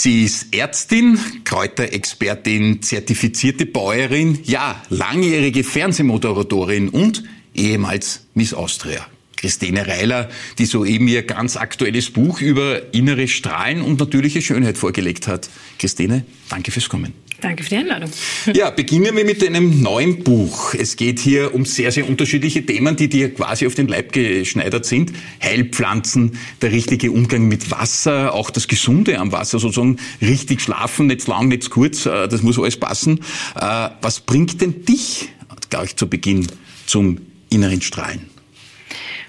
Sie ist Ärztin, Kräuterexpertin, zertifizierte Bäuerin, ja, langjährige Fernsehmoderatorin und ehemals Miss Austria. Christine Reiler, die soeben ihr ganz aktuelles Buch über innere Strahlen und natürliche Schönheit vorgelegt hat. Christine, danke fürs Kommen. Danke für die Einladung. Ja, beginnen wir mit einem neuen Buch. Es geht hier um sehr, sehr unterschiedliche Themen, die dir quasi auf den Leib geschneidert sind. Heilpflanzen, der richtige Umgang mit Wasser, auch das Gesunde am Wasser, sozusagen richtig schlafen, nicht lang, nicht kurz, äh, das muss alles passen. Äh, was bringt denn dich, gleich zu Beginn, zum inneren Strahlen?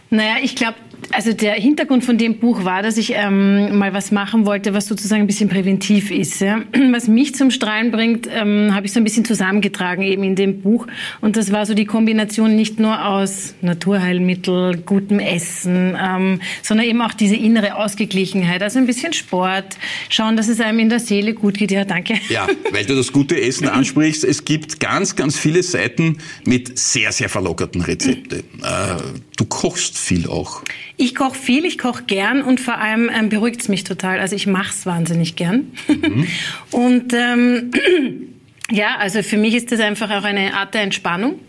Naja, ich glaube, also der Hintergrund von dem Buch war, dass ich ähm, mal was machen wollte, was sozusagen ein bisschen präventiv ist. Ja? Was mich zum Strahlen bringt, ähm, habe ich so ein bisschen zusammengetragen eben in dem Buch. Und das war so die Kombination nicht nur aus Naturheilmittel, gutem Essen, ähm, sondern eben auch diese innere Ausgeglichenheit. Also ein bisschen Sport, schauen, dass es einem in der Seele gut geht. Ja, danke. Ja, weil du das gute Essen ansprichst. Es gibt ganz, ganz viele Seiten mit sehr, sehr verlockerten Rezepten. Äh, du kochst viel auch. Ich koche viel, ich koche gern und vor allem ähm, beruhigt es mich total. Also ich mache es wahnsinnig gern. Mhm. und ähm, ja, also für mich ist das einfach auch eine Art der Entspannung.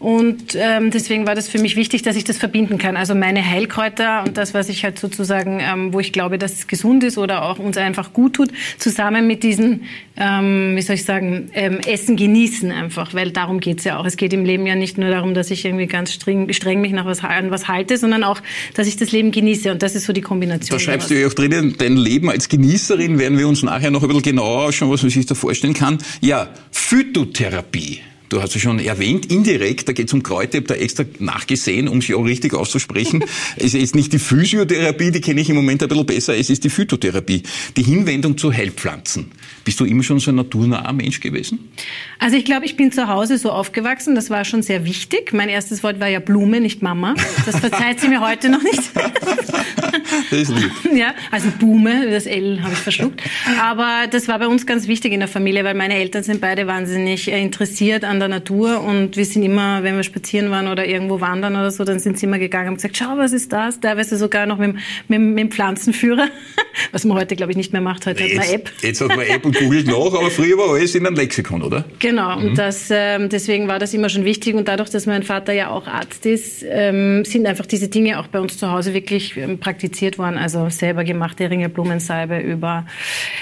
Und ähm, deswegen war das für mich wichtig, dass ich das verbinden kann. Also meine Heilkräuter und das, was ich halt sozusagen, ähm, wo ich glaube, dass es gesund ist oder auch uns einfach gut tut, zusammen mit diesen, ähm, wie soll ich sagen, ähm, Essen genießen einfach, weil darum geht's ja auch. Es geht im Leben ja nicht nur darum, dass ich irgendwie ganz streng, streng mich nach was, an was halte, sondern auch, dass ich das Leben genieße. Und das ist so die Kombination. Da schreibst du ja auch drinnen, dein Leben als Genießerin werden wir uns nachher noch ein bisschen genauer ausschauen, was man sich da vorstellen kann. Ja, Phytotherapie. Du hast es schon erwähnt, indirekt, da geht es um Kräuter, ich habe da extra nachgesehen, um sie auch richtig auszusprechen. es ist nicht die Physiotherapie, die kenne ich im Moment ein bisschen besser, es ist die Phytotherapie, die Hinwendung zu Heilpflanzen. Bist du immer schon so ein naturnaher Mensch gewesen? Also ich glaube, ich bin zu Hause so aufgewachsen, das war schon sehr wichtig. Mein erstes Wort war ja Blume, nicht Mama. Das verzeiht sie mir heute noch nicht. das ist lieb. Ja, also Blume, das L habe ich verschluckt. Aber das war bei uns ganz wichtig in der Familie, weil meine Eltern sind beide wahnsinnig äh, interessiert an der Natur und wir sind immer, wenn wir spazieren waren oder irgendwo wandern oder so, dann sind sie immer gegangen und gesagt, schau, was ist das? Teilweise sogar noch mit, mit, mit dem Pflanzenführer, was man heute, glaube ich, nicht mehr macht. Heute jetzt, hat man App. Jetzt hat man App und googelt nach, aber früher war alles in einem Lexikon, oder? Genau, mhm. und das, ähm, deswegen war das immer schon wichtig und dadurch, dass mein Vater ja auch Arzt ist, ähm, sind einfach diese Dinge auch bei uns zu Hause wirklich ähm, praktiziert worden, also selber gemachte Ringelblumensalbe über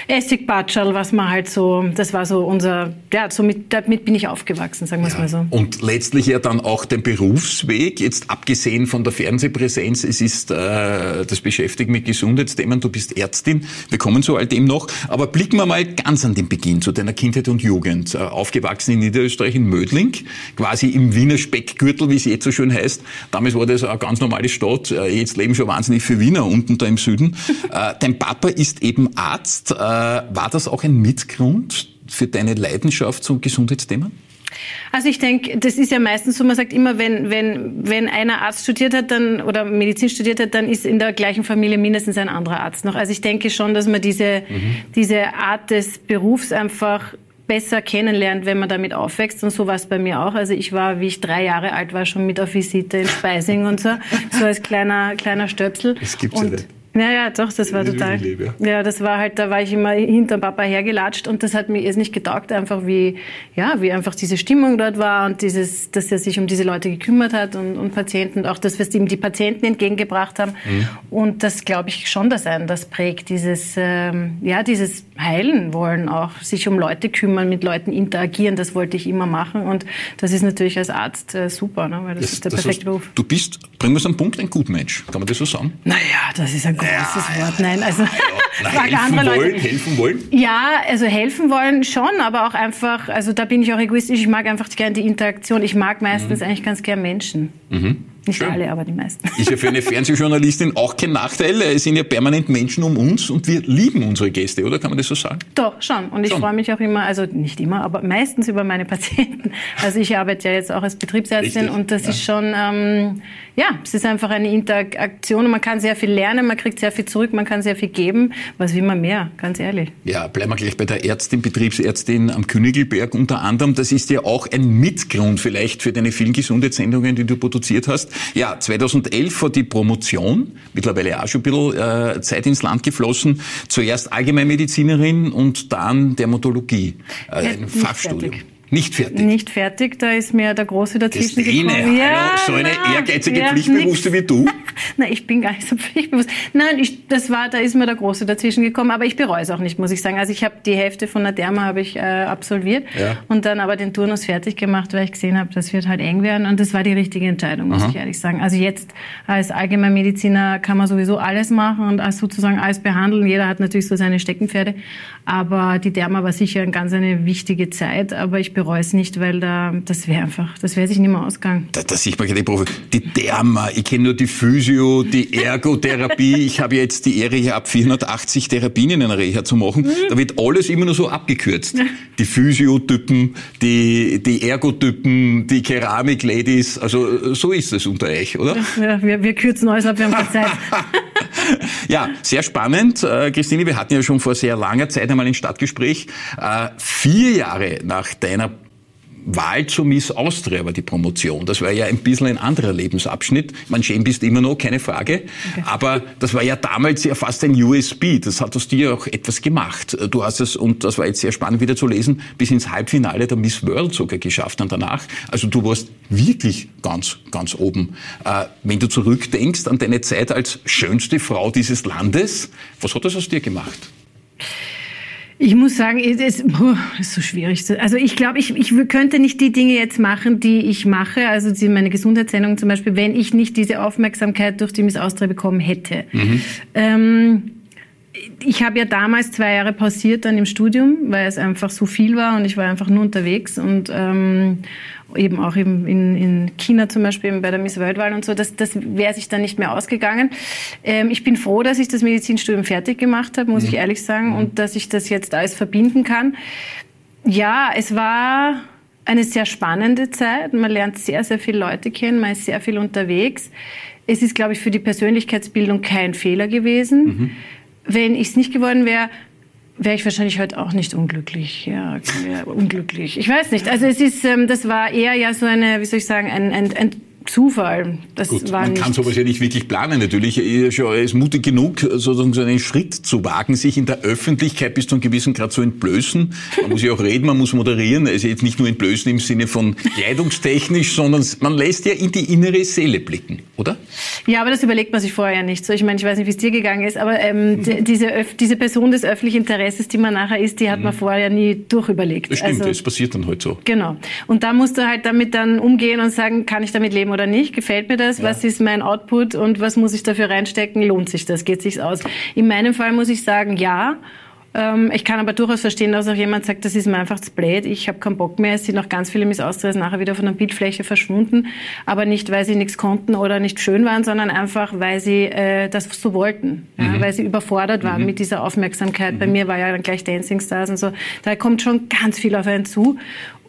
Essigbatschal, was man halt so, das war so unser, ja, somit, damit bin ich aufgewachsen gewachsen, sagen wir es ja. mal so. Und letztlich ja dann auch den Berufsweg, jetzt abgesehen von der Fernsehpräsenz, es ist äh, das Beschäftigen mit Gesundheitsthemen, du bist Ärztin, wir kommen zu all dem noch, aber blicken wir mal ganz an den Beginn, zu deiner Kindheit und Jugend. Äh, aufgewachsen in Niederösterreich, in Mödling, quasi im Wiener Speckgürtel, wie es jetzt so schön heißt. Damals war das eine ganz normale Stadt, äh, jetzt leben schon wahnsinnig viele Wiener unten da im Süden. äh, dein Papa ist eben Arzt. War das auch ein Mitgrund für deine Leidenschaft zum Gesundheitsthema? Also ich denke, das ist ja meistens so, man sagt immer, wenn, wenn, wenn einer Arzt studiert hat dann, oder Medizin studiert hat, dann ist in der gleichen Familie mindestens ein anderer Arzt noch. Also ich denke schon, dass man diese, mhm. diese Art des Berufs einfach besser kennenlernt, wenn man damit aufwächst. Und so war es bei mir auch. Also ich war, wie ich drei Jahre alt war, schon mit auf Visite in Speising und so, so als kleiner, kleiner Stöpsel. Das gibt's und, ja nicht. Ja, ja, doch, das war total. Ja. das war halt, da war ich immer hinter Papa hergelatscht und das hat mir erst nicht getaugt, einfach wie, ja, wie einfach diese Stimmung dort war und dieses, dass er sich um diese Leute gekümmert hat und, und Patienten und auch das, was ihm die Patienten entgegengebracht haben. Mhm. Und das glaube ich schon, dass einen das prägt, dieses, ähm, ja, dieses heilen wollen auch, sich um Leute kümmern, mit Leuten interagieren, das wollte ich immer machen und das ist natürlich als Arzt äh, super, ne, weil das, das ist der perfekte Beruf. Du bist, bringen wir es am Punkt, ein Gutmensch, kann man das so sagen? Naja, das ist ein großes ja, Wort. Nein, also ja, Na, helfen wollen, Leute. helfen wollen? Ja, also helfen wollen schon, aber auch einfach, also da bin ich auch egoistisch. Ich mag einfach gerne die Interaktion. Ich mag meistens mhm. eigentlich ganz gern Menschen. Mhm. Nicht Schön. alle, aber die meisten. Ist ja für eine Fernsehjournalistin auch kein Nachteil. Es sind ja permanent Menschen um uns und wir lieben unsere Gäste, oder? Kann man das so sagen? Doch, schon. Und ich freue mich auch immer, also nicht immer, aber meistens über meine Patienten. Also ich arbeite ja jetzt auch als Betriebsärztin Richtig. und das ja. ist schon, ähm, ja, es ist einfach eine Interaktion und man kann sehr viel lernen, man kriegt sehr viel zurück, man kann sehr viel geben. Was will man mehr, ganz ehrlich? Ja, bleiben wir gleich bei der Ärztin, Betriebsärztin am Königelberg unter anderem. Das ist ja auch ein Mitgrund vielleicht für deine vielen Gesundheitssendungen, die du produziert hast. Ja, 2011 war die Promotion, mittlerweile auch schon ein bisschen äh, Zeit ins Land geflossen. Zuerst Allgemeinmedizinerin und dann Dermatologie, äh, ein Fachstudium. Fertig. Nicht fertig. Nicht fertig, da ist mir der Große dazwischen Christine, gekommen. Ja, hallo, so eine nein, ehrgeizige ja, Pflichtbewusste wie du. Nein, ich bin gar nicht so pflichtbewusst. Nein, ich, das war, da ist mir der Große dazwischen gekommen, aber ich bereue es auch nicht, muss ich sagen. Also ich habe die Hälfte von der Derma habe ich äh, absolviert ja. und dann aber den Turnus fertig gemacht, weil ich gesehen habe, das wird halt eng werden und das war die richtige Entscheidung, muss Aha. ich ehrlich sagen. Also jetzt als Allgemeinmediziner kann man sowieso alles machen und als sozusagen alles behandeln. Jeder hat natürlich so seine Steckenpferde, aber die Derma war sicher eine ganz eine wichtige Zeit, aber ich bereue es nicht, weil da, das wäre einfach, das wäre sich nicht mehr ausgegangen. Da, da sieht man die Profi. Die Derma, ich kenne nur die Physio, die Ergotherapie. ich habe jetzt die Ehre, hier ab 480 Therapien in einer Reha zu machen. Mhm. Da wird alles immer nur so abgekürzt. Die Physiotypen, die, die Ergotypen, die Keramik-Ladies. Also so ist es unter euch, oder? Ja, wir, wir kürzen alles ab, wir haben keine Zeit. ja, sehr spannend. Äh, Christine, wir hatten ja schon vor sehr langer Zeit einmal ein Stadtgespräch. Äh, vier Jahre nach deiner Wahl zur Miss Austria war die Promotion. Das war ja ein bisschen ein anderer Lebensabschnitt. Man schön bist immer noch, keine Frage. Okay. Aber das war ja damals ja fast ein USB. Das hat aus dir auch etwas gemacht. Du hast es, und das war jetzt sehr spannend wieder zu lesen, bis ins Halbfinale der Miss World sogar geschafft und danach. Also du warst wirklich ganz, ganz oben. Äh, wenn du zurückdenkst an deine Zeit als schönste Frau dieses Landes, was hat das aus dir gemacht? Ich muss sagen, es ist, ist so schwierig. Also ich glaube, ich, ich könnte nicht die Dinge jetzt machen, die ich mache, also meine Gesundheitssendung zum Beispiel, wenn ich nicht diese Aufmerksamkeit durch die Miss Austria bekommen hätte. Mhm. Ähm, ich habe ja damals zwei Jahre pausiert dann im Studium, weil es einfach so viel war und ich war einfach nur unterwegs und ähm, eben auch eben in, in China zum Beispiel bei der Miss Worldwahl und so, das, das wäre sich dann nicht mehr ausgegangen. Ähm, ich bin froh, dass ich das Medizinstudium fertig gemacht habe, muss mhm. ich ehrlich sagen, mhm. und dass ich das jetzt alles verbinden kann. Ja, es war eine sehr spannende Zeit. Man lernt sehr, sehr viele Leute kennen, man ist sehr viel unterwegs. Es ist, glaube ich, für die Persönlichkeitsbildung kein Fehler gewesen. Mhm. Wenn ich es nicht geworden wäre, wäre ich wahrscheinlich heute auch nicht unglücklich. Ja, unglücklich. Ich weiß nicht. Also es ist, ähm, das war eher ja so eine, wie soll ich sagen, ein, ein, ein Zufall. Das Gut, war man kann sowas ja nicht wirklich planen. Natürlich er ist mutig genug, sozusagen so einen Schritt zu wagen, sich in der Öffentlichkeit bis zu einem gewissen Grad zu entblößen. Man muss ja auch reden, man muss moderieren. Also jetzt nicht nur entblößen im Sinne von kleidungstechnisch, sondern man lässt ja in die innere Seele blicken, oder? Ja, aber das überlegt man sich vorher ja nicht so. Ich meine, ich weiß nicht, wie es dir gegangen ist, aber ähm, mhm. diese, diese Person des öffentlichen Interesses, die man nachher ist, die hat mhm. man vorher ja nie durchüberlegt. Das stimmt, also, das passiert dann halt so. Genau. Und da musst du halt damit dann umgehen und sagen, kann ich damit leben oder nicht? Gefällt mir das? Ja. Was ist mein Output und was muss ich dafür reinstecken? Lohnt sich das? Geht sich's aus? In meinem Fall muss ich sagen, ja. Ähm, ich kann aber durchaus verstehen, dass auch jemand sagt, das ist mir einfach zu blöd, ich habe keinen Bock mehr. Es sind noch ganz viele Miss Austrias nachher wieder von der Bildfläche verschwunden. Aber nicht, weil sie nichts konnten oder nicht schön waren, sondern einfach, weil sie äh, das so wollten. Ja, mhm. Weil sie überfordert waren mhm. mit dieser Aufmerksamkeit. Mhm. Bei mir war ja dann gleich Dancing Stars und so. Da kommt schon ganz viel auf einen zu.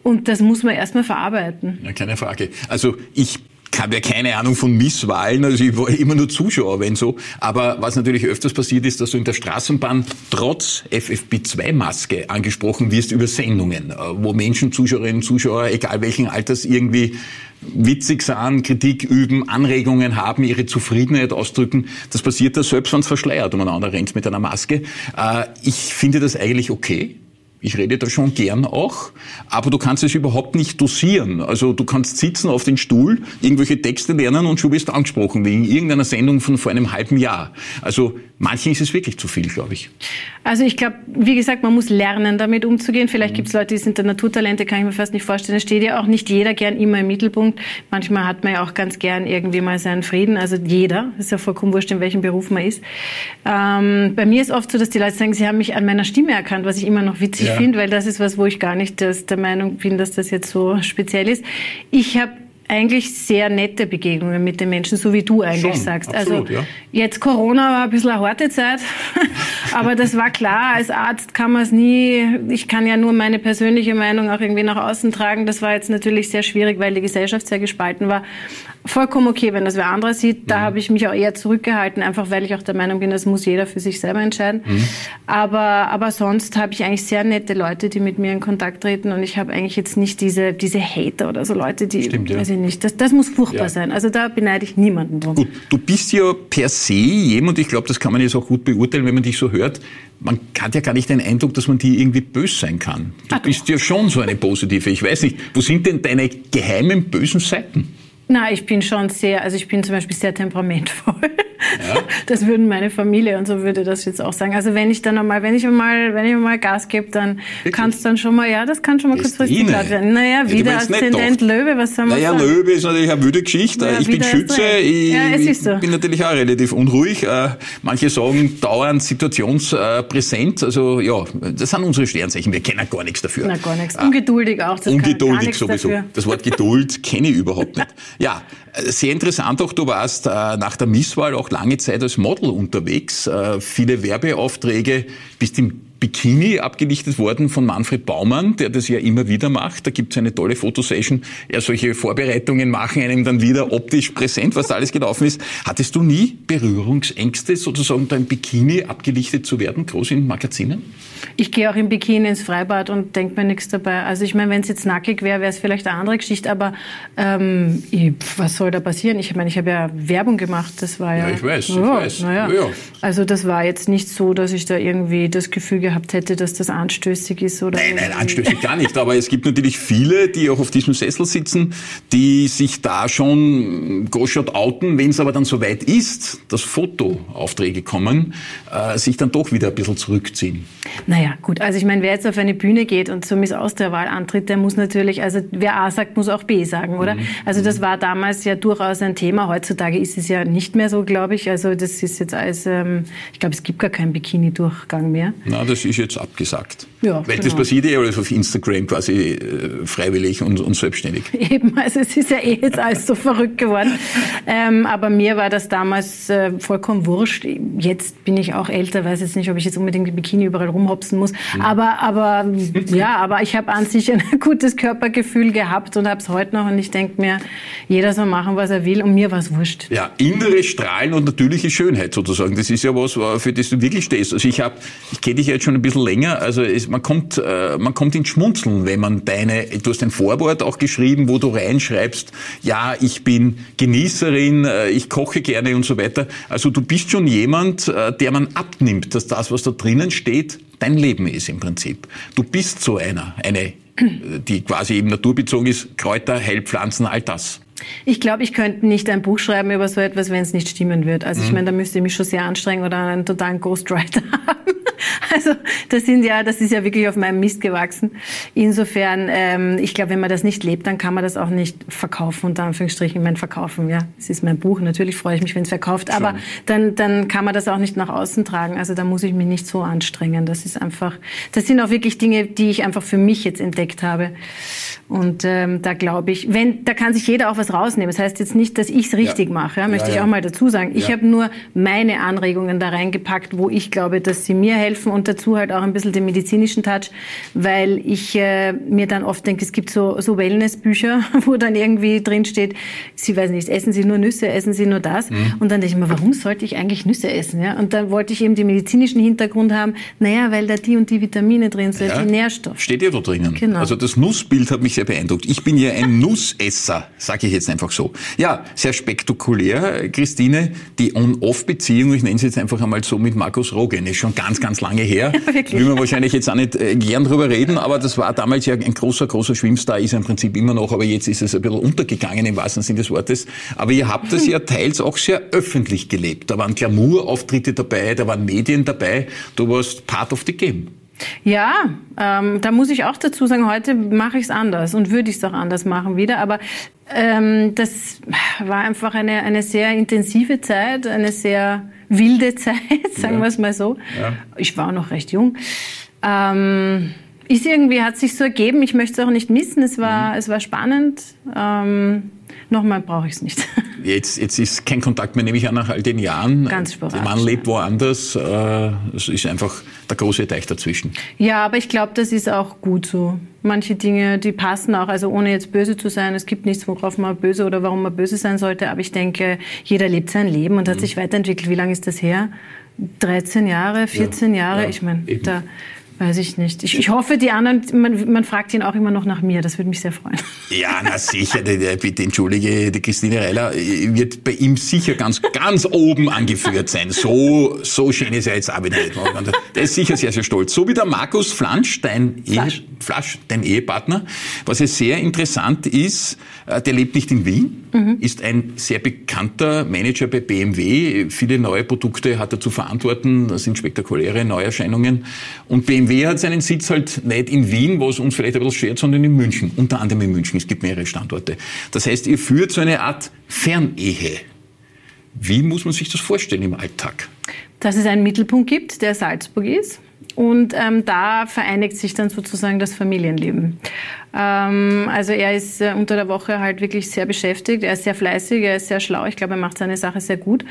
Und das muss man erstmal verarbeiten. Ja, keine Frage. Also ich habe ja keine Ahnung von Misswahlen, also ich war immer nur Zuschauer, wenn so. Aber was natürlich öfters passiert ist, dass du in der Straßenbahn trotz FFP2-Maske angesprochen wirst über Sendungen, äh, wo Menschen, Zuschauerinnen und Zuschauer, egal welchen Alters, irgendwie witzig sind, Kritik üben, Anregungen haben, ihre Zufriedenheit ausdrücken. Das passiert da selbst, wenn es verschleiert umeinander rennt mit einer Maske. Äh, ich finde das eigentlich okay. Ich rede da schon gern auch, aber du kannst es überhaupt nicht dosieren. Also du kannst sitzen auf den Stuhl, irgendwelche Texte lernen und schon wirst du angesprochen wegen irgendeiner Sendung von vor einem halben Jahr. Also manchen ist es wirklich zu viel, glaube ich. Also ich glaube, wie gesagt, man muss lernen, damit umzugehen. Vielleicht mhm. gibt es Leute, die sind der Naturtalente, kann ich mir fast nicht vorstellen. Es steht ja auch nicht jeder gern immer im Mittelpunkt. Manchmal hat man ja auch ganz gern irgendwie mal seinen Frieden. Also jeder, ist ja vollkommen wurscht, in welchem Beruf man ist. Ähm, bei mir ist oft so, dass die Leute sagen, sie haben mich an meiner Stimme erkannt, was ich immer noch witzig ja. finde, weil das ist was, wo ich gar nicht das, der Meinung bin, dass das jetzt so speziell ist. Ich habe eigentlich sehr nette Begegnungen mit den Menschen, so wie du eigentlich Schon, sagst. Absolut, also ja. jetzt Corona war ein bisschen eine harte Zeit, aber das war klar. Als Arzt kann man es nie. Ich kann ja nur meine persönliche Meinung auch irgendwie nach außen tragen. Das war jetzt natürlich sehr schwierig, weil die Gesellschaft sehr gespalten war vollkommen okay, wenn das wer anderer sieht. Da mhm. habe ich mich auch eher zurückgehalten, einfach weil ich auch der Meinung bin, das muss jeder für sich selber entscheiden. Mhm. Aber, aber sonst habe ich eigentlich sehr nette Leute, die mit mir in Kontakt treten und ich habe eigentlich jetzt nicht diese, diese Hater oder so Leute, die, Stimmt, ja. ich nicht. Das, das muss furchtbar ja. sein. Also da beneide ich niemanden drum. Gut, du bist ja per se jemand, ich glaube, das kann man jetzt auch gut beurteilen, wenn man dich so hört, man hat ja gar nicht den Eindruck, dass man dir irgendwie böse sein kann. Du Ach, bist ja schon so eine positive. Ich weiß nicht, wo sind denn deine geheimen bösen Seiten? Na, ich bin schon sehr, also ich bin zum Beispiel sehr temperamentvoll. Ja. Das würden meine Familie und so würde das jetzt auch sagen. Also wenn ich dann einmal, wenn ich mal, wenn ich mal Gas gebe, dann kann es dann schon mal, ja, das kann schon mal kurzfristig klar werden. Naja, wieder Aszendent Löwe, was soll man naja, sagen? Naja, Löwe ist natürlich eine wüde Geschichte. Ja, ich bin Schütze, ich, ja, ich bin natürlich auch relativ unruhig. Äh, manche sagen dauernd situationspräsent. Also ja, das sind unsere Sternzeichen. Wir kennen gar nichts dafür. Na, gar nichts. Äh, ungeduldig auch. Das ungeduldig sowieso. Dafür. Das Wort Geduld kenne ich überhaupt nicht. Ja, sehr interessant. Auch, du warst äh, nach der Misswahl auch lange Zeit als Model unterwegs, äh, viele Werbeaufträge, bist im Bikini abgelichtet worden von Manfred Baumann, der das ja immer wieder macht. Da gibt es eine tolle Fotosession. Ja, solche Vorbereitungen machen einem dann wieder optisch präsent, was alles gelaufen ist. Hattest du nie Berührungsängste, sozusagen da im Bikini abgelichtet zu werden, groß in Magazinen? Ich gehe auch im Bikini ins Freibad und denke mir nichts dabei. Also ich meine, wenn es jetzt nackig wäre, wäre es vielleicht eine andere Geschichte, aber ähm, was soll da passieren? Ich meine, ich habe ja Werbung gemacht, das war ja... Ja, ich weiß, ja, ich weiß. Ja. Also das war jetzt nicht so, dass ich da irgendwie das Gefühl gehabt hätte, dass das anstößig ist oder... Nein, nein, anstößig gar nicht, aber es gibt natürlich viele, die auch auf diesem Sessel sitzen, die sich da schon großschott outen, wenn es aber dann soweit ist, dass Fotoaufträge kommen, äh, sich dann doch wieder ein bisschen zurückziehen. Naja, gut. Also ich meine, wer jetzt auf eine Bühne geht und zur Miss Austria-Wahl antritt, der muss natürlich, also wer A sagt, muss auch B sagen, oder? Mhm. Also das war damals ja durchaus ein Thema. Heutzutage ist es ja nicht mehr so, glaube ich. Also das ist jetzt alles, ähm, ich glaube, es gibt gar keinen Bikini-Durchgang mehr. Na, das ist jetzt abgesagt. Ja, Weil genau. das passiert ja alles auf Instagram quasi äh, freiwillig und, und, selbstständig. Eben, also es ist ja eh jetzt alles so verrückt geworden. Ähm, aber mir war das damals äh, vollkommen wurscht. Jetzt bin ich auch älter, weiß jetzt nicht, ob ich jetzt unbedingt die Bikini überall rumhopse kotzen muss. Mhm. Aber, aber ja, aber ich habe an sich ein gutes Körpergefühl gehabt und habe es heute noch. Und ich denke mir, jeder soll machen, was er will und mir war es wurscht. Ja, innere Strahlen und natürliche Schönheit sozusagen. Das ist ja was, für das du wirklich stehst. Also ich habe, ich kenne dich jetzt schon ein bisschen länger. Also es, man kommt, äh, man kommt ins Schmunzeln, wenn man deine, du hast ein Vorwort auch geschrieben, wo du reinschreibst, ja, ich bin Genießerin, äh, ich koche gerne und so weiter. Also du bist schon jemand, äh, der man abnimmt, dass das, was da drinnen steht, dein Leben ist im Prinzip. Du bist so einer, eine, die quasi eben naturbezogen ist, Kräuter, Heilpflanzen, all das. Ich glaube, ich könnte nicht ein Buch schreiben über so etwas, wenn es nicht stimmen würde. Also mhm. ich meine, da müsste ich mich schon sehr anstrengen oder einen totalen Ghostwriter haben. Also das sind ja, das ist ja wirklich auf meinem Mist gewachsen. Insofern, ähm, ich glaube, wenn man das nicht lebt, dann kann man das auch nicht verkaufen. Unter Anführungsstrichen, ich meine, verkaufen, ja, es ist mein Buch. Natürlich freue ich mich, wenn es verkauft, aber dann, dann kann man das auch nicht nach außen tragen. Also da muss ich mich nicht so anstrengen. Das ist einfach, das sind auch wirklich Dinge, die ich einfach für mich jetzt entdeckt habe. Und ähm, da glaube ich, wenn, da kann sich jeder auch was rausnehmen. Das heißt jetzt nicht, dass ich es richtig ja. mache, ja, möchte ja, ich auch mal dazu sagen. Ich habe nur meine Anregungen da reingepackt, wo ich glaube, dass sie mir helfen und dazu halt auch ein bisschen den medizinischen Touch, weil ich äh, mir dann oft denke, es gibt so, so Wellnessbücher, wo dann irgendwie drin steht, Sie weiß nicht, essen Sie nur Nüsse, essen Sie nur das. Mhm. Und dann denke ich mir, warum sollte ich eigentlich Nüsse essen? Ja? Und dann wollte ich eben den medizinischen Hintergrund haben, naja, weil da die und die Vitamine drin sind, die Nährstoffe. Steht ja da drinnen. Genau. Also das Nussbild hat mich sehr beeindruckt. Ich bin ja ein Nussesser, sage ich jetzt einfach so. Ja, sehr spektakulär, Christine. Die On-Off-Beziehung, ich nenne sie jetzt einfach einmal so mit Markus Rogen, ist schon ganz, ganz lange her. Ja, wirklich. Will man wahrscheinlich jetzt auch nicht äh, gern drüber reden, aber das war damals ja ein großer, großer Schwimmstar, ist er im Prinzip immer noch, aber jetzt ist es ein bisschen untergegangen im wahrsten Sinne des Wortes. Aber ihr habt das ja teils auch sehr öffentlich gelebt. Da waren Glamour-Auftritte dabei, da waren Medien dabei. Du warst part of the game. Ja, ähm, da muss ich auch dazu sagen, heute mache ich es anders und würde ich es auch anders machen wieder. Aber ähm, das war einfach eine, eine sehr intensive Zeit, eine sehr wilde Zeit, sagen ja. wir es mal so. Ja. Ich war noch recht jung. Ähm, ist irgendwie, hat sich so ergeben, ich möchte es auch nicht missen, es war, mhm. es war spannend. Ähm, Nochmal brauche ich es nicht. Jetzt, jetzt ist kein Kontakt mehr, nehme ich an, nach all den Jahren. Ganz sporadisch. Der Mann lebt woanders. Äh, es ist einfach der große Teich dazwischen. Ja, aber ich glaube, das ist auch gut so. Manche Dinge, die passen auch, also ohne jetzt böse zu sein. Es gibt nichts, worauf man böse oder warum man böse sein sollte. Aber ich denke, jeder lebt sein Leben und hat mhm. sich weiterentwickelt. Wie lange ist das her? 13 Jahre, 14 ja, Jahre? Ja, ich meine, da Weiß ich nicht. Ich, ich hoffe, die anderen, man, man, fragt ihn auch immer noch nach mir. Das würde mich sehr freuen. Ja, na sicher. Bitte entschuldige, die Christine Reiler wird bei ihm sicher ganz, ganz oben angeführt sein. So, so schön ist er jetzt auch wieder nicht. Der ist sicher sehr, sehr stolz. So wie der Markus Flansch, dein, Flasch. Ehe, Flasch, dein Ehepartner. Was ja sehr interessant ist, äh, der lebt nicht in Wien, mhm. ist ein sehr bekannter Manager bei BMW. Viele neue Produkte hat er zu verantworten. Das sind spektakuläre Neuerscheinungen. Und BMW hat seinen Sitz halt nicht in Wien, was uns vielleicht ein bisschen schert, sondern in München. Unter anderem in München. Es gibt mehrere Standorte. Das heißt, ihr führt so eine Art Fernehe. Wie muss man sich das vorstellen im Alltag? Dass es einen Mittelpunkt gibt, der Salzburg ist. Und ähm, da vereinigt sich dann sozusagen das Familienleben. Ähm, also er ist äh, unter der Woche halt wirklich sehr beschäftigt. Er ist sehr fleißig, er ist sehr schlau. Ich glaube, er macht seine Sache sehr gut.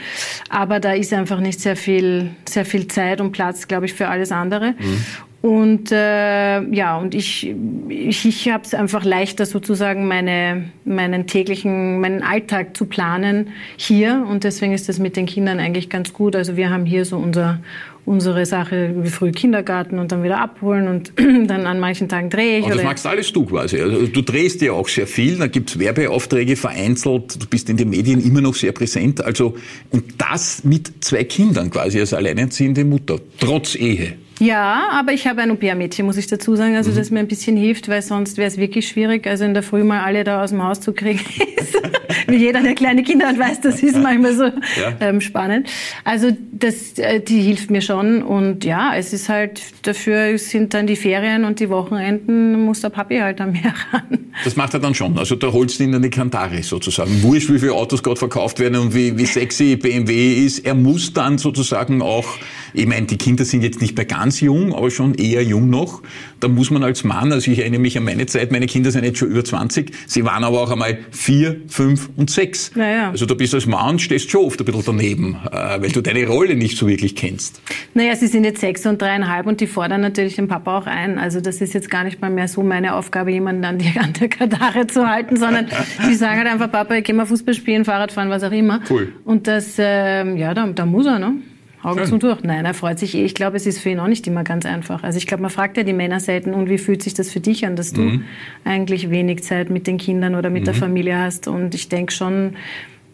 Aber da ist einfach nicht sehr viel, sehr viel Zeit und Platz, glaube ich, für alles andere. Mhm. Und äh, ja, und ich, ich, ich habe es einfach leichter sozusagen meine, meinen täglichen, meinen Alltag zu planen hier. Und deswegen ist das mit den Kindern eigentlich ganz gut. Also wir haben hier so unser, unsere Sache wie früh Kindergarten und dann wieder abholen und dann an manchen Tagen drehe ich. Und das machst alles du quasi. Also du drehst ja auch sehr viel, da gibt's Werbeaufträge vereinzelt, du bist in den Medien immer noch sehr präsent. Also, und das mit zwei Kindern quasi als alleinerziehende Mutter, trotz Ehe. Ja, aber ich habe ein Au-pair-Mädchen, muss ich dazu sagen, also mhm. das mir ein bisschen hilft, weil sonst wäre es wirklich schwierig, also in der Früh mal alle da aus dem Haus zu kriegen. Wie jeder, der kleine Kinder hat, weiß, das ist manchmal so ja. ähm, spannend. Also das, äh, die hilft mir schon und ja, es ist halt, dafür sind dann die Ferien und die Wochenenden, muss der Papi halt am mehr ran. Das macht er dann schon, also da holst du ihn in die Kantare sozusagen. Wurscht, wie viele Autos gerade verkauft werden und wie, wie sexy BMW ist, er muss dann sozusagen auch, ich meine, die Kinder sind jetzt nicht mehr ganz jung, aber schon eher jung noch. Da muss man als Mann, also ich erinnere mich an meine Zeit, meine Kinder sind jetzt schon über 20, sie waren aber auch einmal vier, fünf und sechs. Naja. Also du bist als Mann, stehst schon oft ein bisschen daneben, äh, weil du deine Rolle nicht so wirklich kennst. Naja, sie sind jetzt sechs und dreieinhalb und die fordern natürlich den Papa auch ein. Also das ist jetzt gar nicht mal mehr so meine Aufgabe, jemanden an, die, an der Kadare zu halten, sondern die sagen halt einfach, Papa, ich geh mal Fußball spielen, Fahrrad fahren, was auch immer. Cool. Und das, äh, ja, da, da muss er, ne? Augen zu durch. Nein, er freut sich eh. Ich glaube, es ist für ihn auch nicht immer ganz einfach. Also ich glaube, man fragt ja die Männer selten, und wie fühlt sich das für dich an, dass du mhm. eigentlich wenig Zeit mit den Kindern oder mit mhm. der Familie hast. Und ich denke schon,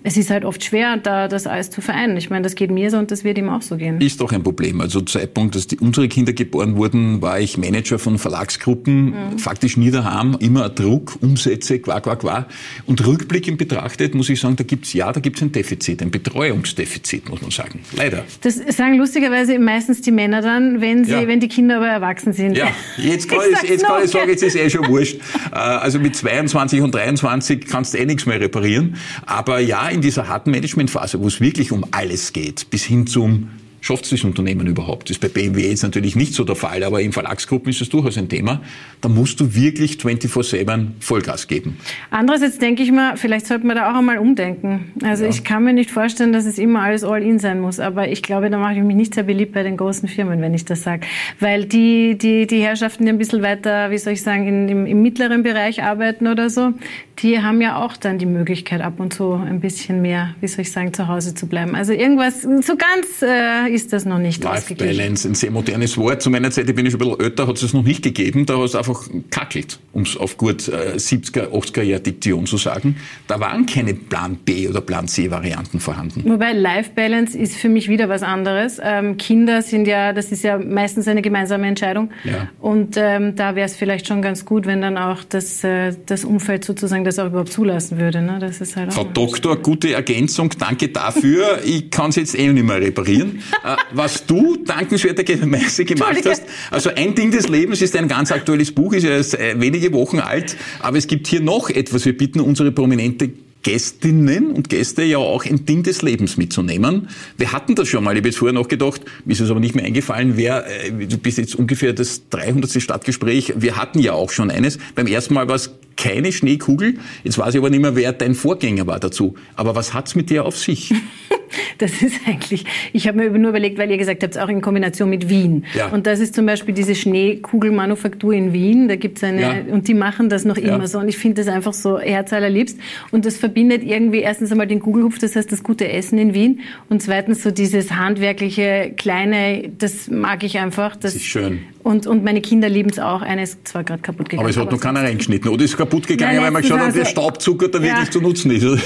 es ist halt oft schwer, da das alles zu vereinen. Ich meine, das geht mir so und das wird ihm auch so gehen. Ist doch ein Problem. Also zum Zeitpunkt, dass die, unsere Kinder geboren wurden, war ich Manager von Verlagsgruppen, mhm. faktisch nie daheim, immer Druck, Umsätze, qua, qua, qua. Und rückblickend betrachtet muss ich sagen, da gibt's ja, da gibt's ein Defizit, ein Betreuungsdefizit, muss man sagen. Leider. Das sagen lustigerweise meistens die Männer dann, wenn sie, ja. wenn die Kinder aber erwachsen sind. Ja, jetzt kann ich, ich jetzt kann ich sagen, jetzt ist eh schon wurscht. Äh, also mit 22 und 23 kannst du eh nichts mehr reparieren. Aber ja, in dieser harten Managementphase, wo es wirklich um alles geht, bis hin zum schafft es das Unternehmen überhaupt? Das ist bei BMW jetzt natürlich nicht so der Fall, aber in Verlagsgruppen ist es durchaus ein Thema. Da musst du wirklich 24-7 Vollgas geben. Andererseits denke ich mir, vielleicht sollte man da auch einmal umdenken. Also ja. ich kann mir nicht vorstellen, dass es immer alles all-in sein muss, aber ich glaube, da mache ich mich nicht sehr beliebt bei den großen Firmen, wenn ich das sage. Weil die, die, die Herrschaften, die ein bisschen weiter, wie soll ich sagen, in, im, im mittleren Bereich arbeiten oder so, die haben ja auch dann die Möglichkeit, ab und zu ein bisschen mehr, wie soll ich sagen, zu Hause zu bleiben. Also irgendwas, so ganz äh, ist das noch nicht Life Balance, ein sehr modernes Wort. Zu meiner Zeit, ich bin ich ein bisschen älter, hat es das noch nicht gegeben. Da hast du einfach kackelt, um es auf gut äh, 70er, 80er Jahr Diktion zu sagen. Da waren keine Plan B oder Plan C Varianten vorhanden. Wobei Life Balance ist für mich wieder was anderes. Ähm, Kinder sind ja, das ist ja meistens eine gemeinsame Entscheidung. Ja. Und ähm, da wäre es vielleicht schon ganz gut, wenn dann auch das, äh, das Umfeld sozusagen das auch überhaupt zulassen würde. Ne? Das ist halt Frau Doktor, gute Ergänzung, danke dafür. ich kann es jetzt eh nicht mehr reparieren. Äh, was du dankenswerterweise gemacht hast, also ein Ding des Lebens ist ein ganz aktuelles Buch, ist erst äh, wenige Wochen alt, aber es gibt hier noch etwas. Wir bitten unsere prominente Gästinnen und Gäste ja auch ein Ding des Lebens mitzunehmen. Wir hatten das schon mal, ich habe jetzt vorher noch gedacht, mir ist es aber nicht mehr eingefallen, wer, äh, du bist jetzt ungefähr das 300. Stadtgespräch, wir hatten ja auch schon eines. Beim ersten Mal war es keine Schneekugel, jetzt weiß ich aber nicht mehr, wer dein Vorgänger war dazu. Aber was hat's mit dir auf sich? Das ist eigentlich, ich habe mir nur überlegt, weil ihr gesagt habt, auch in Kombination mit Wien. Ja. Und das ist zum Beispiel diese Schneekugelmanufaktur in Wien. Da gibt's eine, ja. und die machen das noch ja. immer so. Und ich finde das einfach so herzallerliebst. Und das verbindet irgendwie erstens einmal den Kugelhupf, das heißt das gute Essen in Wien. Und zweitens so dieses handwerkliche, kleine, das mag ich einfach. Das, das ist schön. Und, und meine Kinder lieben es auch. Eine ist zwar gerade kaputt gegangen. Aber es hat noch keiner reingeschnitten. Oder ist es kaputt gegangen, Nein, weil man geschaut hat, der also- Staubzucker da wirklich zu nutzen ist.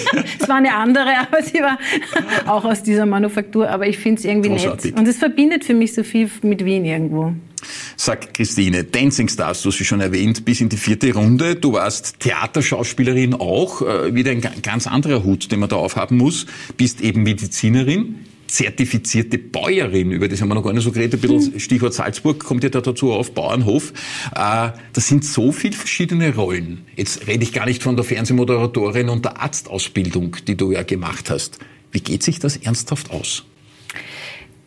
Es war eine andere, aber sie war auch aus dieser Manufaktur. Aber ich finde es irgendwie Großartig. nett. Und es verbindet für mich so viel mit Wien irgendwo. Sag Christine, Dancing Stars, du hast sie schon erwähnt, bis in die vierte Runde. Du warst Theaterschauspielerin auch, äh, wieder ein ga- ganz anderer Hut, den man da aufhaben muss. Bist eben Medizinerin, zertifizierte Bäuerin, über das haben wir noch gar nicht so geredet, ein bisschen Stichwort Salzburg kommt ja da dazu auf, Bauernhof. Äh, das sind so viele verschiedene Rollen. Jetzt rede ich gar nicht von der Fernsehmoderatorin und der Arztausbildung, die du ja gemacht hast. Wie geht sich das ernsthaft aus?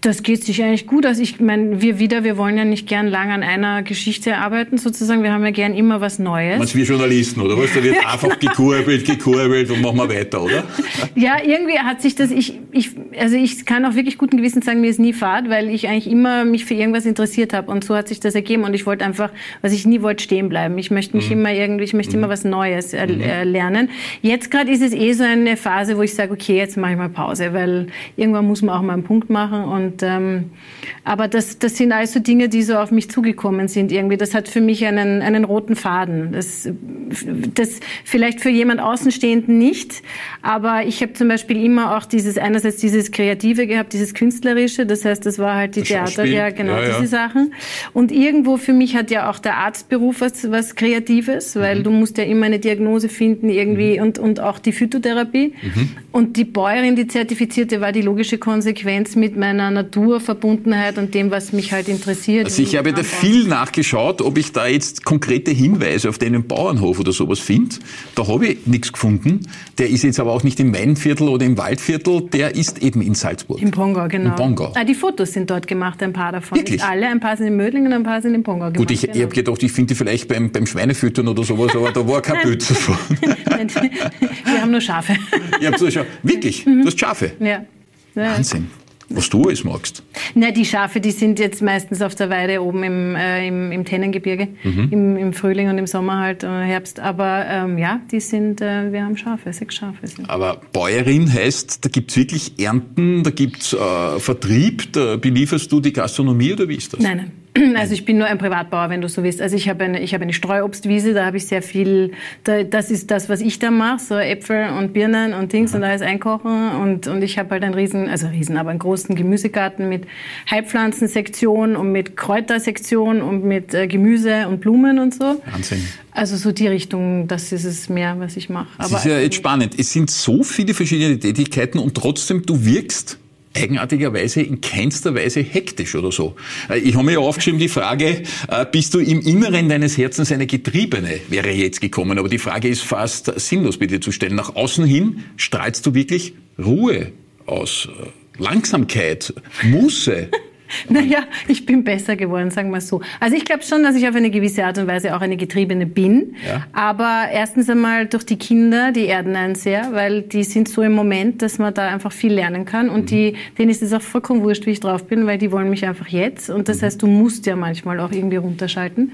Das geht sich eigentlich gut. Also ich meine, wir wieder, wir wollen ja nicht gern lang an einer Geschichte arbeiten sozusagen. Wir haben ja gern immer was Neues. Meinst du, wir Journalisten, oder was? Da wird einfach gekurbelt, gekurbelt und machen wir weiter, oder? Ja, irgendwie hat sich das, ich, ich, also ich kann auch wirklich guten Gewissens sagen, mir ist nie fad, weil ich eigentlich immer mich für irgendwas interessiert habe und so hat sich das ergeben und ich wollte einfach, was ich nie wollte, stehen bleiben. Ich möchte mich immer irgendwie, ich möchte immer was Neues äh, äh, lernen. Jetzt gerade ist es eh so eine Phase, wo ich sage, okay, jetzt mache ich mal Pause, weil irgendwann muss man auch mal einen Punkt machen und ähm, aber das, das sind alles so Dinge, die so auf mich zugekommen sind irgendwie. Das hat für mich einen, einen roten Faden. Das, das vielleicht für jemand Außenstehenden nicht, aber ich habe zum Beispiel immer auch dieses einerseits dieses Kreative gehabt, dieses Künstlerische. Das heißt, das war halt die Das Theater, ja genau Ja, ja. diese Sachen. Und irgendwo für mich hat ja auch der Arztberuf was, was Kreatives, weil Mhm. du musst ja immer eine Diagnose finden irgendwie und und auch die Phytotherapie. Mhm. Und die Bäuerin, die zertifizierte, war die logische Konsequenz mit meiner Naturverbundenheit und dem, was mich halt interessiert. Also ich habe da viel nachgeschaut, ob ich da jetzt konkrete Hinweise auf den Bauernhof oder sowas finde. Da habe ich nichts gefunden. Der ist jetzt aber auch nicht im Weinviertel oder im Waldviertel, der ist eben in Salzburg. Im Pongau, genau. Im Pongau. Ah, die Fotos sind dort gemacht, ein paar davon. Wirklich? Nicht alle, ein paar sind in Mödling und ein paar sind im Pongau gemacht. Gut, ich, ich genau. habe gedacht, ich finde die vielleicht beim, beim Schweinefüttern oder sowas, aber da war kein Bild davon. Wir haben nur Schafe. Ihr habt so wirklich, du hast Schafe. Ja. ja. Wahnsinn. Was du alles magst. Na, die Schafe, die sind jetzt meistens auf der Weide oben im, äh, im, im Tennengebirge, Mhm. im, im Frühling und im Sommer halt, äh, Herbst. Aber ähm, ja, die sind, äh, wir haben Schafe, sechs Schafe. Sind. Aber Bäuerin heißt, da gibt's wirklich Ernten, da gibt's äh, Vertrieb, da belieferst du die Gastronomie oder wie ist das? Nein, nein. Also ich bin nur ein Privatbauer, wenn du so willst. Also ich habe eine, ich habe eine Streuobstwiese, da habe ich sehr viel, da, das ist das, was ich da mache, so Äpfel und Birnen und Dings und alles einkochen. Und, und ich habe halt einen riesen, also riesen, aber einen großen Gemüsegarten mit Heilpflanzensektion und mit Kräutersektion und mit äh, Gemüse und Blumen und so. Wahnsinn. Also so die Richtung, das ist es mehr, was ich mache. Das ist ja jetzt spannend. Es sind so viele verschiedene Tätigkeiten und trotzdem du wirkst eigenartigerweise in keinster Weise hektisch oder so. Äh, Ich habe mir ja aufgeschrieben die Frage, äh, bist du im Inneren deines Herzens eine Getriebene, wäre jetzt gekommen. Aber die Frage ist fast sinnlos dir zu stellen. Nach außen hin strahlst du wirklich Ruhe aus, äh, Langsamkeit, Muße. Naja, ich bin besser geworden, sagen wir so. Also ich glaube schon, dass ich auf eine gewisse Art und Weise auch eine Getriebene bin. Ja. Aber erstens einmal durch die Kinder, die erden einen sehr, weil die sind so im Moment, dass man da einfach viel lernen kann. Und die, denen ist es auch vollkommen wurscht, wie ich drauf bin, weil die wollen mich einfach jetzt. Und das heißt, du musst ja manchmal auch irgendwie runterschalten.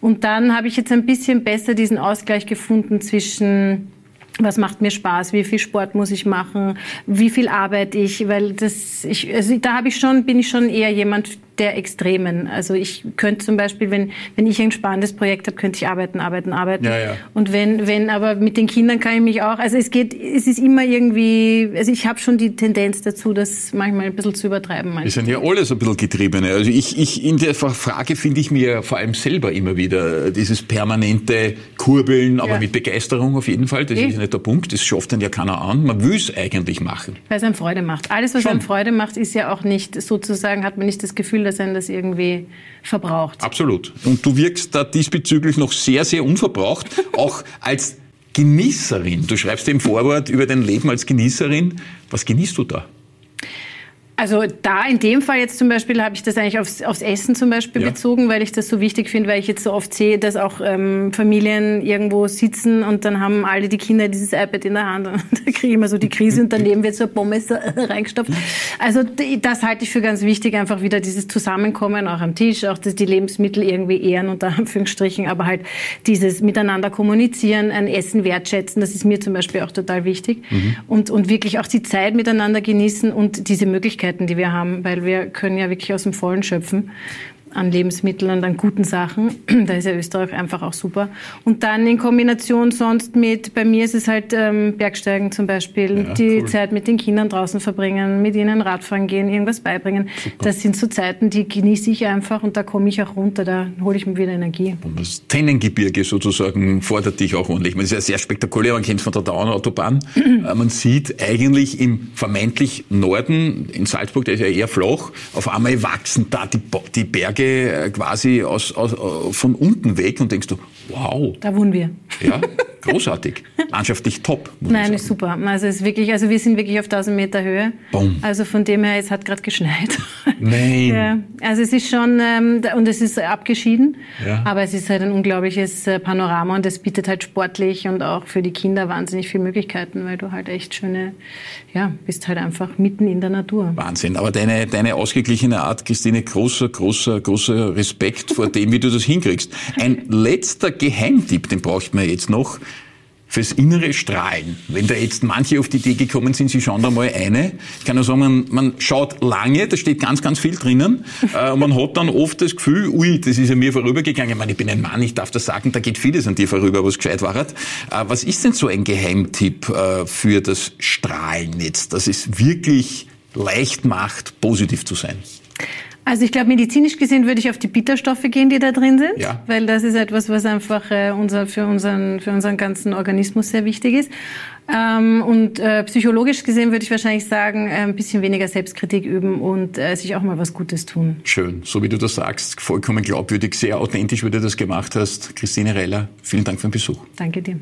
Und dann habe ich jetzt ein bisschen besser diesen Ausgleich gefunden zwischen was macht mir Spaß, wie viel Sport muss ich machen, wie viel arbeite ich, weil das, ich, also da habe ich schon, bin ich schon eher jemand der Extremen. Also ich könnte zum Beispiel, wenn, wenn ich ein spannendes Projekt habe, könnte ich arbeiten, arbeiten, arbeiten. Ja, ja. Und wenn, wenn, aber mit den Kindern kann ich mich auch, also es geht, es ist immer irgendwie, also ich habe schon die Tendenz dazu, das manchmal ein bisschen zu übertreiben. Wir sind ja alles ein bisschen Getriebene. Also ich, ich in der Frage finde ich mir vor allem selber immer wieder dieses permanente Kurbeln, aber Ja. mit Begeisterung auf jeden Fall. Das Eh. ist nicht der Punkt. Das schafft dann ja keiner an. Man will es eigentlich machen. Weil es einem Freude macht. Alles, was Schon. einem Freude macht, ist ja auch nicht sozusagen, hat man nicht das Gefühl, dass einen das irgendwie verbraucht. Absolut. Und du wirkst da diesbezüglich noch sehr, sehr unverbraucht, auch als Genießerin. Du schreibst im Vorwort über dein Leben als Genießerin. Was genießt du da? Also da in dem Fall jetzt zum Beispiel habe ich das eigentlich aufs, aufs Essen zum Beispiel Ja. bezogen, weil ich das so wichtig finde, weil ich jetzt so oft sehe, dass auch ähm, Familien irgendwo sitzen und dann haben alle die Kinder dieses iPad in der Hand und da kriege ich immer so die Krise und daneben wird so ein Pommes reingestopft. Also das halte ich für ganz wichtig, einfach wieder dieses Zusammenkommen auch am Tisch, auch dass die Lebensmittel irgendwie ehren unter Anführungsstrichen, aber halt dieses Miteinander kommunizieren, ein Essen wertschätzen, das ist mir zum Beispiel auch total wichtig und, und wirklich auch die Zeit miteinander genießen und diese Möglichkeiten, die wir haben, weil wir können ja wirklich aus dem Vollen schöpfen. An Lebensmitteln und an guten Sachen. da ist ja Österreich einfach auch super. Und dann in Kombination sonst mit, bei mir ist es halt ähm, Bergsteigen zum Beispiel, ja, die cool. Zeit mit den Kindern draußen verbringen, mit ihnen Radfahren gehen, irgendwas beibringen. Super. Das sind so Zeiten, die genieße ich einfach und da komme ich auch runter, da hole ich mir wieder Energie. Und das Tennengebirge sozusagen fordert dich auch ordentlich. Man ist ja sehr spektakulär, man kennt es von der Dauerautobahn. Äh, man sieht eigentlich im vermeintlich Norden, in Salzburg, der ist ja eher flach, auf einmal wachsen da die, die Berge äh, quasi aus, aus, äh, von unten weg und denkst du, wow. Da wohnen wir. Ja, großartig. Landschaftlich top. Nein, ist super. Also ist wirklich, also wir sind wirklich auf 1000 Meter Höhe. Boom. Also von dem her, es hat gerade geschneit. Nein. Ja, also es ist schon, ähm, und es ist abgeschieden, ja. aber es ist halt ein unglaubliches äh, Panorama und es bietet halt sportlich und auch für die Kinder wahnsinnig viele Möglichkeiten, weil du halt echt schöne, ja, bist halt einfach mitten in der Natur. Wahnsinn. Aber deine, deine ausgeglichene Art, Christine, großer, großer, großer Respekt vor dem, wie du das hinkriegst. Ein letzter Geheimtipp, den braucht man jetzt noch fürs innere Strahlen. Wenn da jetzt manche auf die Idee gekommen sind, sie schauen da mal eine. Ich kann nur sagen, man, man schaut lange, da steht ganz, ganz viel drinnen. Äh, man hat dann oft das Gefühl, ui, das ist an mir vorübergegangen. Ich meine, ich bin ein Mann, ich darf das sagen, da geht vieles an dir vorüber, was gescheit war. Äh, was ist denn so ein Geheimtipp äh, für das Strahlen jetzt, dass es wirklich leicht macht, positiv zu sein? Also ich glaube, medizinisch gesehen würde ich auf die Bitterstoffe gehen, die da drin sind, ja. weil das ist etwas, was einfach äh, unser, für, unseren, für unseren ganzen Organismus sehr wichtig ist. Ähm, und äh, psychologisch gesehen würde ich wahrscheinlich sagen, äh, ein bisschen weniger Selbstkritik üben und äh, sich auch mal was Gutes tun. Schön, so wie du das sagst, vollkommen glaubwürdig, sehr authentisch, wie du das gemacht hast. Christine Reller, vielen Dank für den Besuch. Danke dir.